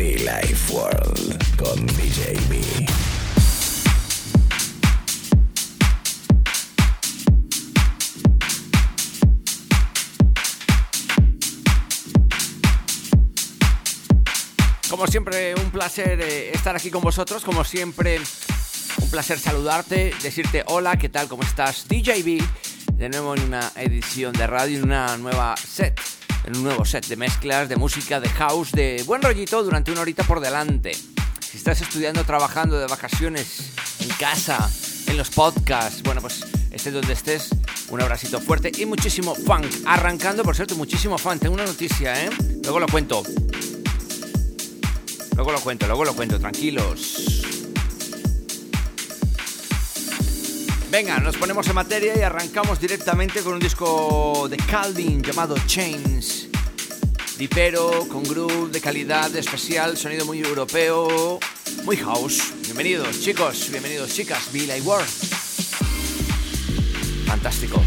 Life World con DJ B. Como siempre, un placer eh, estar aquí con vosotros. Como siempre, un placer saludarte, decirte hola, ¿qué tal? ¿Cómo estás? DJB, de nuevo en una edición de radio, en una nueva set, en un nuevo set de mezclas, de música, de house, de buen rollito durante una horita por delante. Si estás estudiando, trabajando, de vacaciones, en casa, en los podcasts, bueno, pues estés donde estés, un abracito fuerte y muchísimo funk. Arrancando, por cierto, muchísimo funk. Tengo una noticia, ¿eh? Luego lo cuento. Luego lo cuento, luego lo cuento, tranquilos. Venga, nos ponemos en materia y arrancamos directamente con un disco de Calvin llamado Chains. Dipero, con groove de calidad especial, sonido muy europeo, muy house. Bienvenidos chicos, bienvenidos chicas, Bill Ward. Fantástico.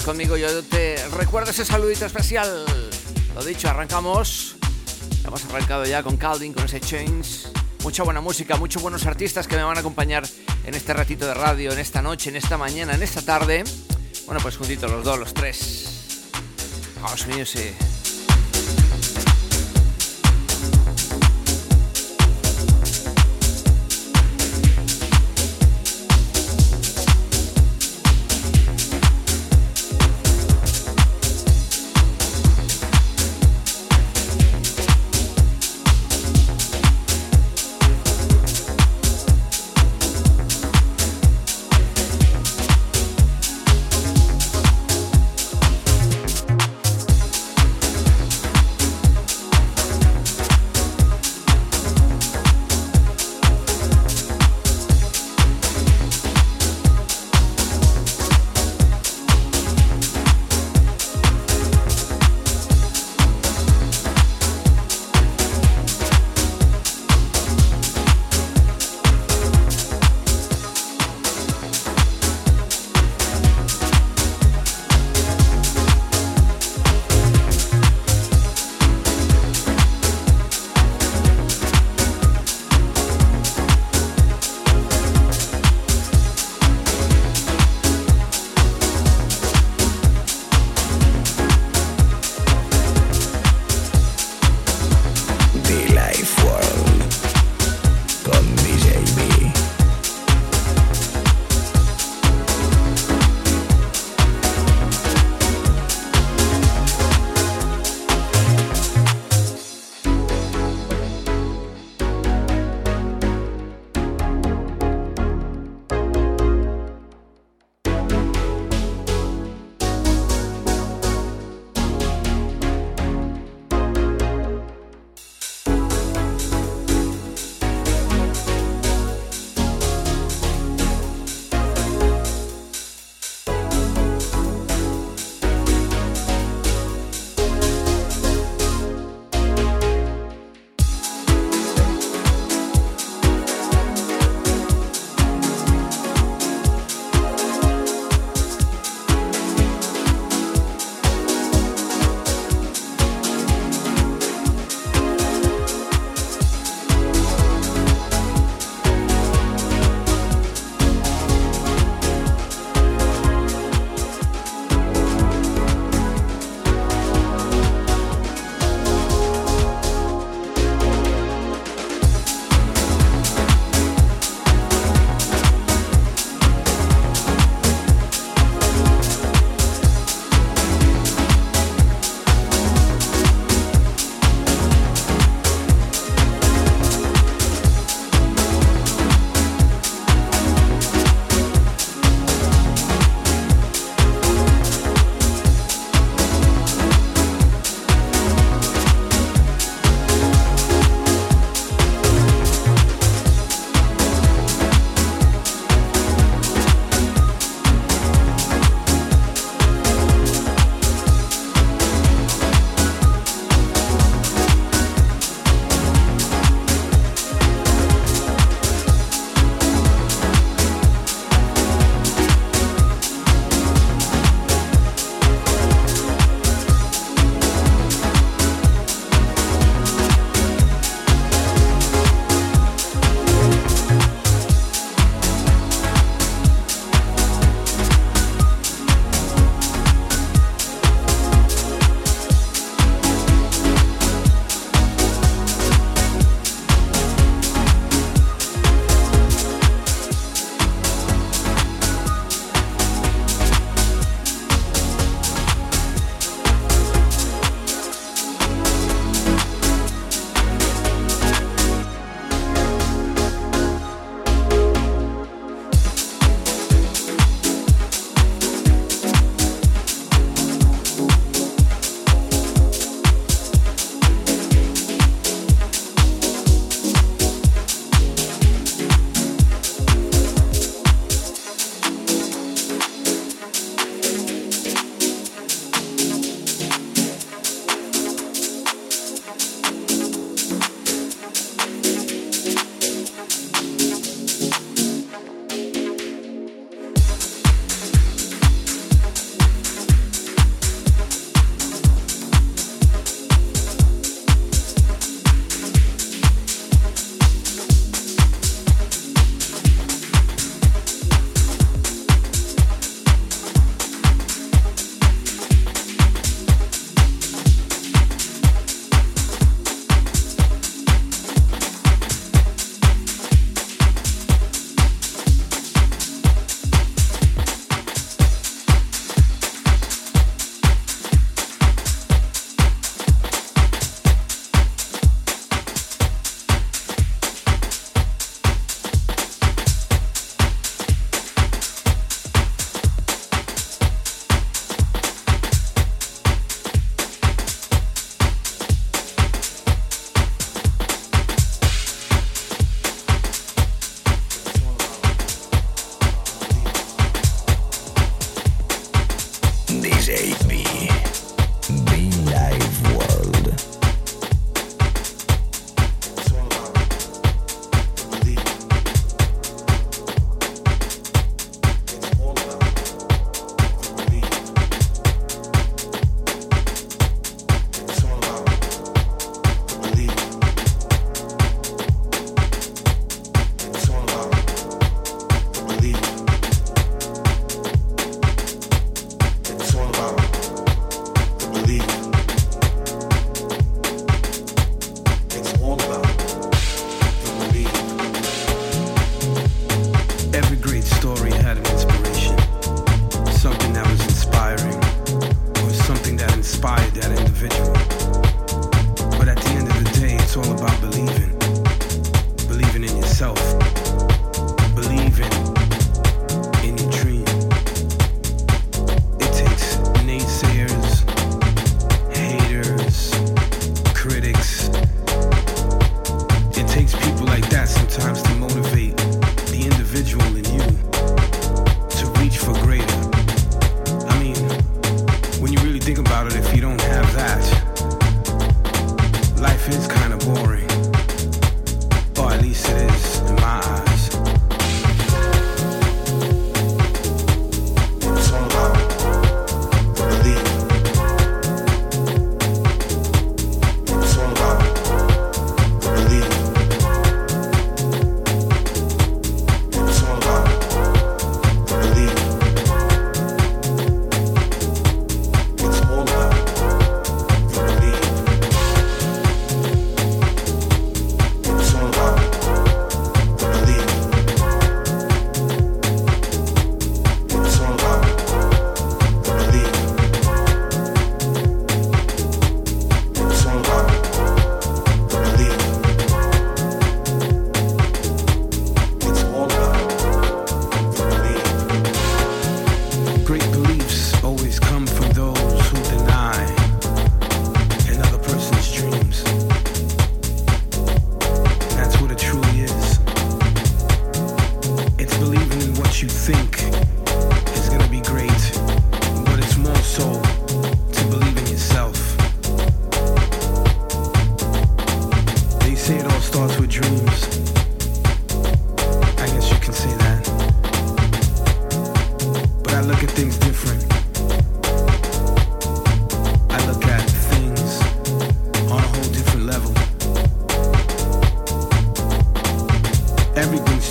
Conmigo, yo te recuerdo ese saludito especial. Lo dicho, arrancamos. Hemos arrancado ya con Calding, con ese Chains. Mucha buena música, muchos buenos artistas que me van a acompañar en este ratito de radio, en esta noche, en esta mañana, en esta tarde. Bueno, pues juntitos los dos, los tres. House Music.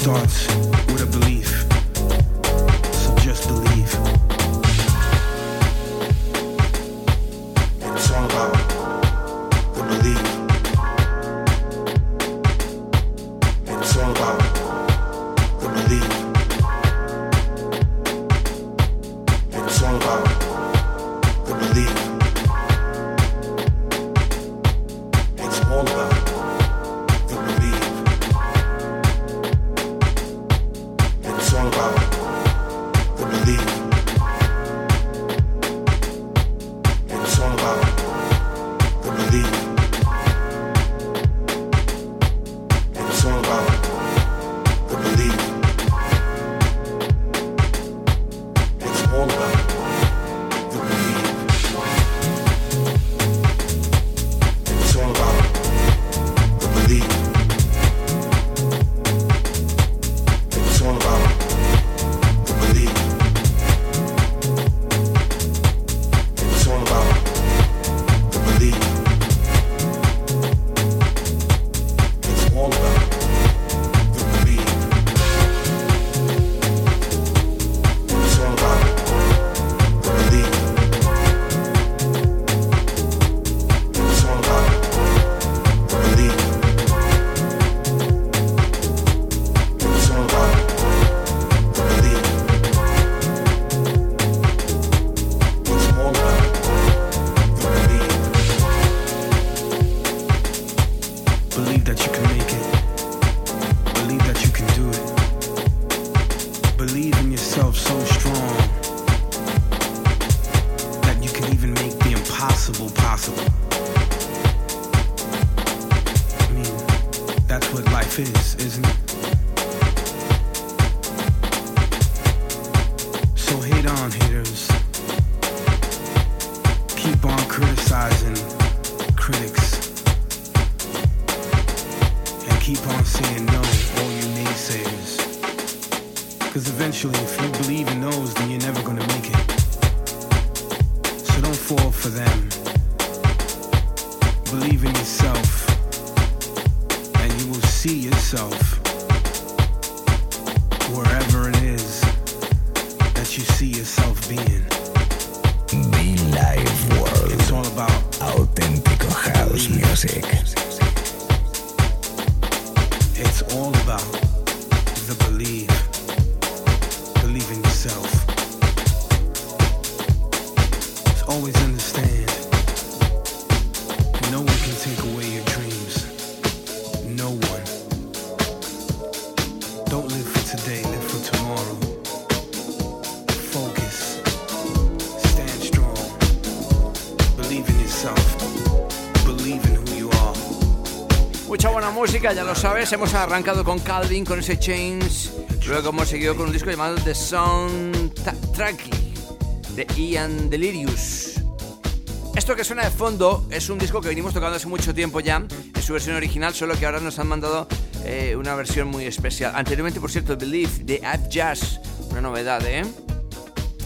thoughts possible possible. I mean, that's what life is, isn't it? Sabes, hemos arrancado con Calvin, con ese Chains, luego hemos seguido con un disco llamado The Soundtrack de Ian Delirious. Esto que suena de fondo es un disco que venimos tocando hace mucho tiempo ya, en su versión original, solo que ahora nos han mandado eh, una versión muy especial. Anteriormente, por cierto, Believe de Jazz, una novedad, ¿eh?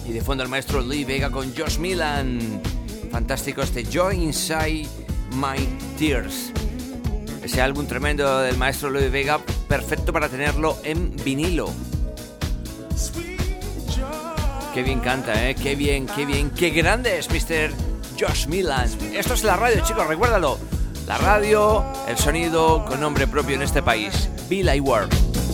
Y de fondo el maestro Lee Vega con Josh Milan. Fantástico este Joy Inside My Tears. Ese álbum tremendo del maestro Louis Vega, perfecto para tenerlo en vinilo. Qué bien canta, ¿eh? Qué bien, qué bien, qué grande es Mr. Josh Milan. Esto es la radio, chicos, recuérdalo. La radio, el sonido con nombre propio en este país. Ward. babe.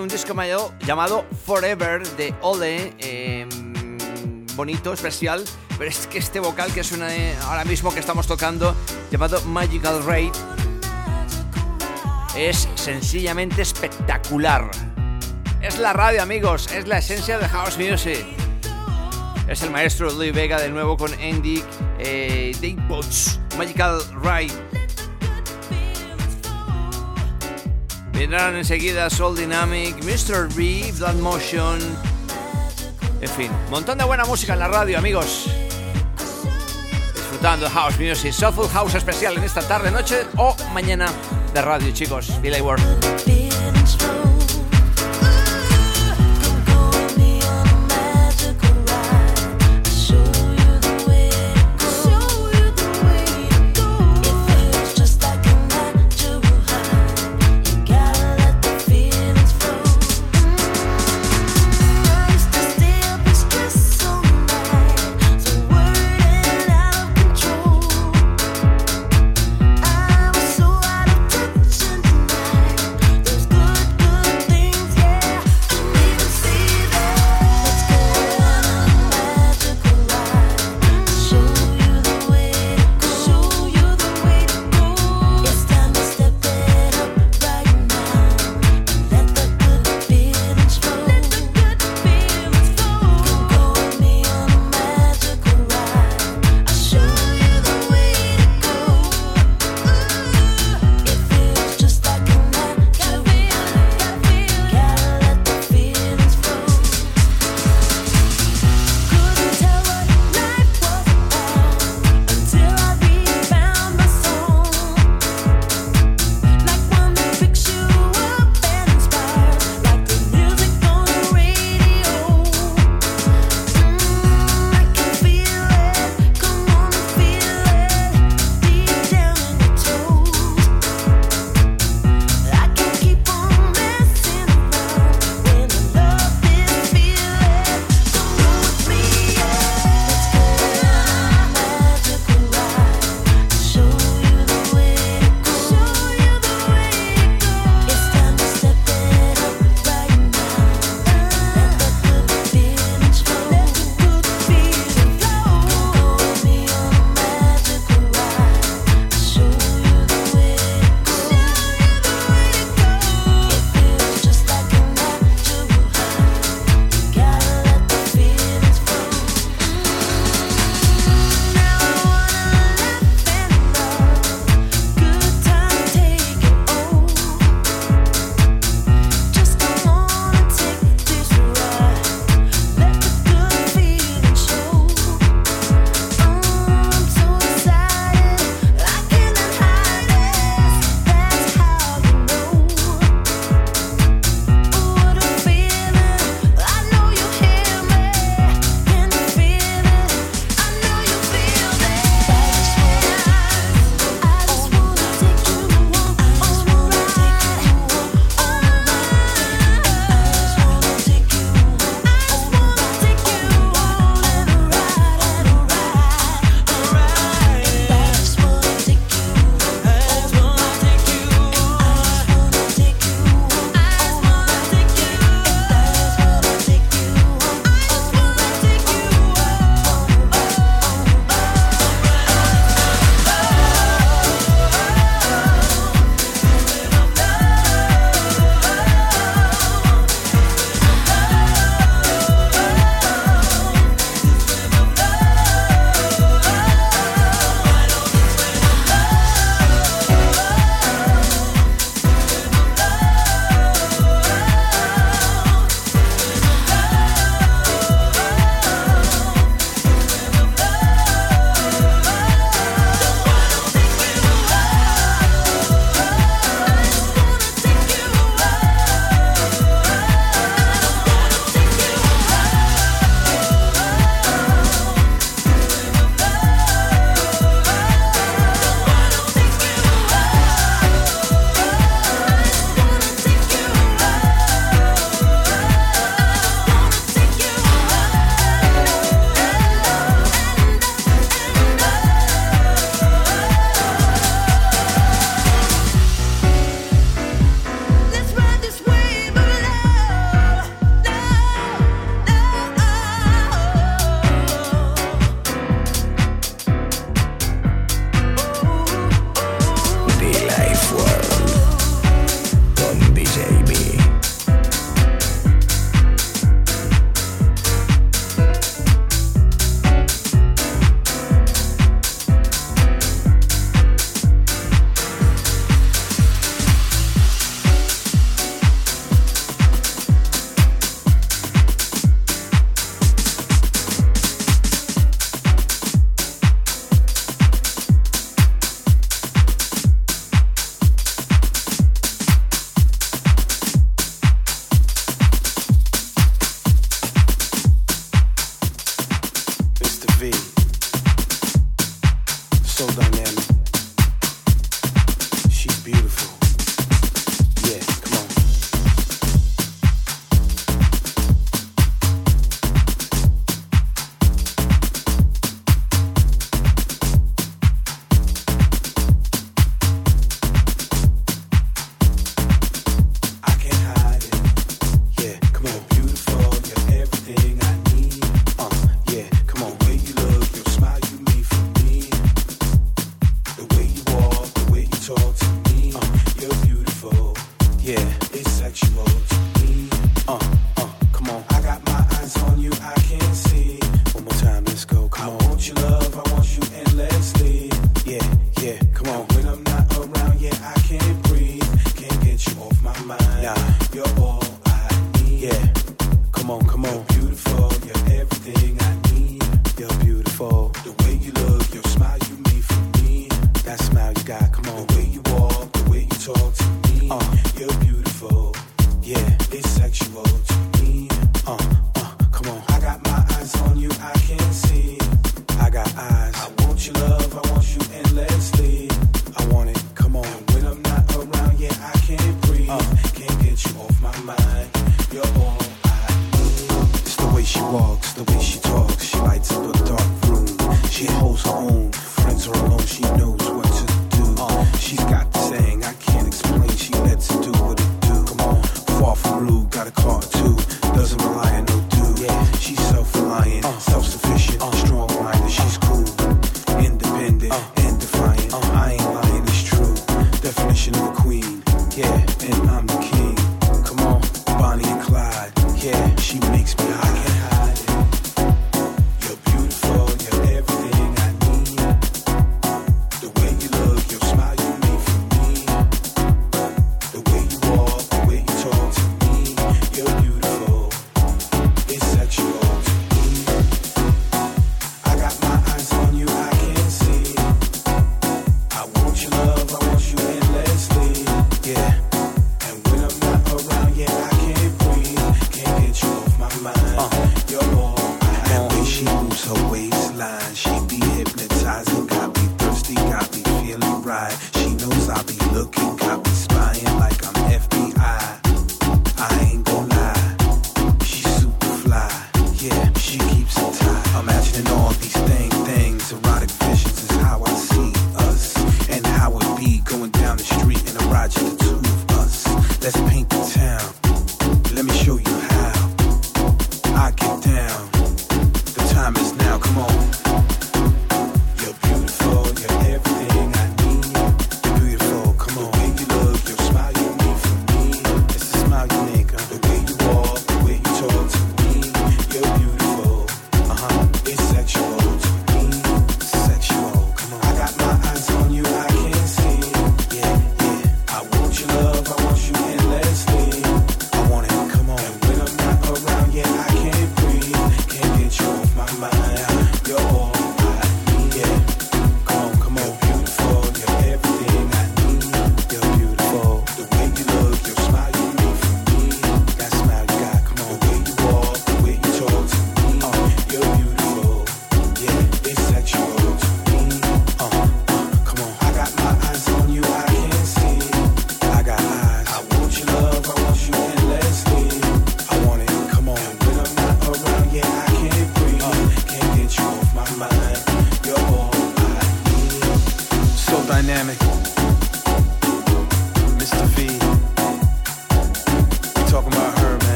Un disco llamado Forever de Ole. Em, bonito, especial. Pero es que este vocal que suena ahora mismo que estamos tocando, llamado Magical Raid, es sencillamente espectacular. Es la radio, amigos, es la esencia de House Music. Es el maestro Louis Vega de nuevo con Andy eh, Dave Magical Ride. Enseguida Soul Dynamic, Mr. B, Blood Motion. En fin, montón de buena música en la radio, amigos. Disfrutando House Music, Soulful House especial en esta tarde, noche o mañana de radio, chicos. Billy Ward.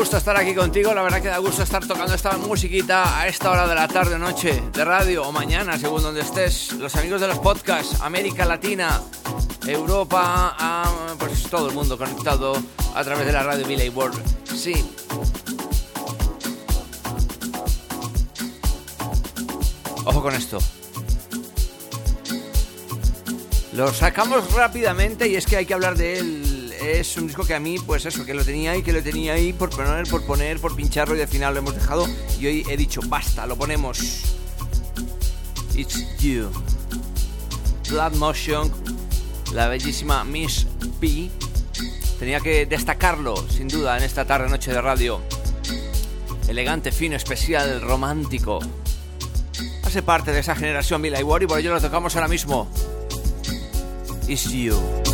Gusto estar aquí contigo, la verdad que da gusto estar tocando esta musiquita a esta hora de la tarde, noche, de radio o mañana, según donde estés. Los amigos de los podcasts, América Latina, Europa, pues todo el mundo conectado a través de la radio Villay World. Sí. Ojo con esto. Lo sacamos rápidamente y es que hay que hablar de él es un disco que a mí, pues eso, que lo tenía ahí, que lo tenía ahí por poner, por poner, por pincharlo y al final lo hemos dejado y hoy he dicho, basta, lo ponemos. It's You. Blood Motion, la bellísima Miss P. Tenía que destacarlo, sin duda, en esta tarde noche de radio. Elegante, fino, especial, romántico. Hace parte de esa generación Ward y por ello lo tocamos ahora mismo. It's You.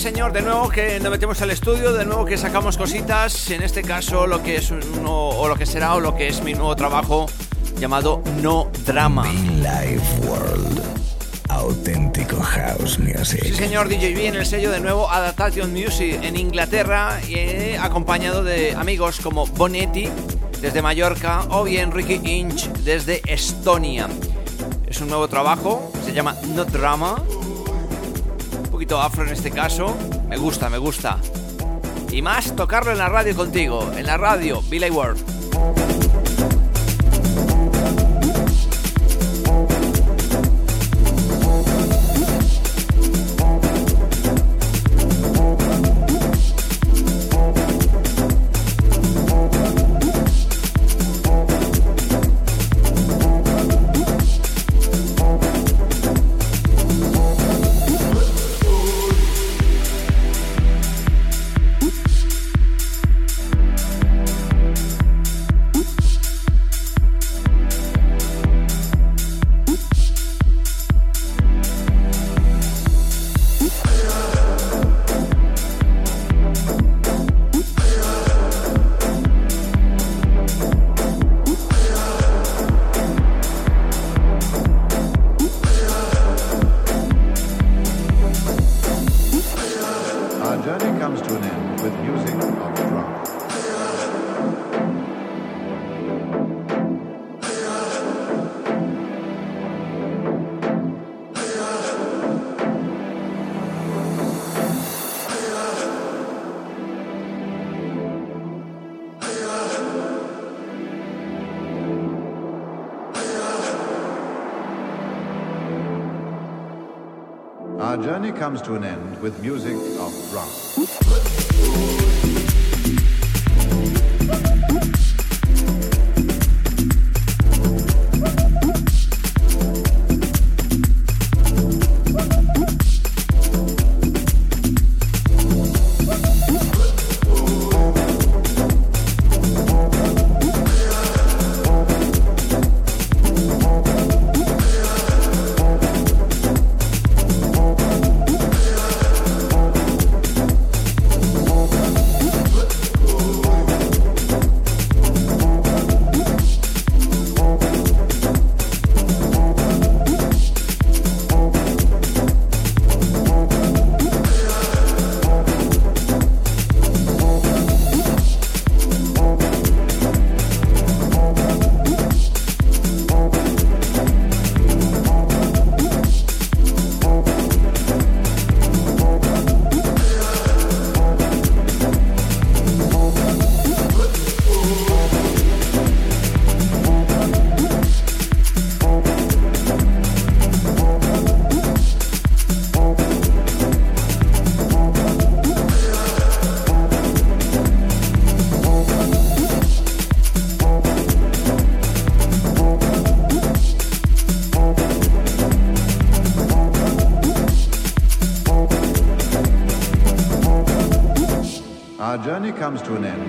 Señor, de nuevo que nos metemos al estudio, de nuevo que sacamos cositas, en este caso lo que es uno, o lo que será o lo que es mi nuevo trabajo llamado No Drama. Life World. Auténtico House Music. Sí, señor DJB en el sello de nuevo Adaptation Music en Inglaterra y acompañado de amigos como Bonetti desde Mallorca o bien Ricky Inch desde Estonia. Es un nuevo trabajo, se llama No Drama afro en este caso. Me gusta, me gusta. Y más tocarlo en la radio contigo, en la radio Billy World. Comes to an end with music comes to an end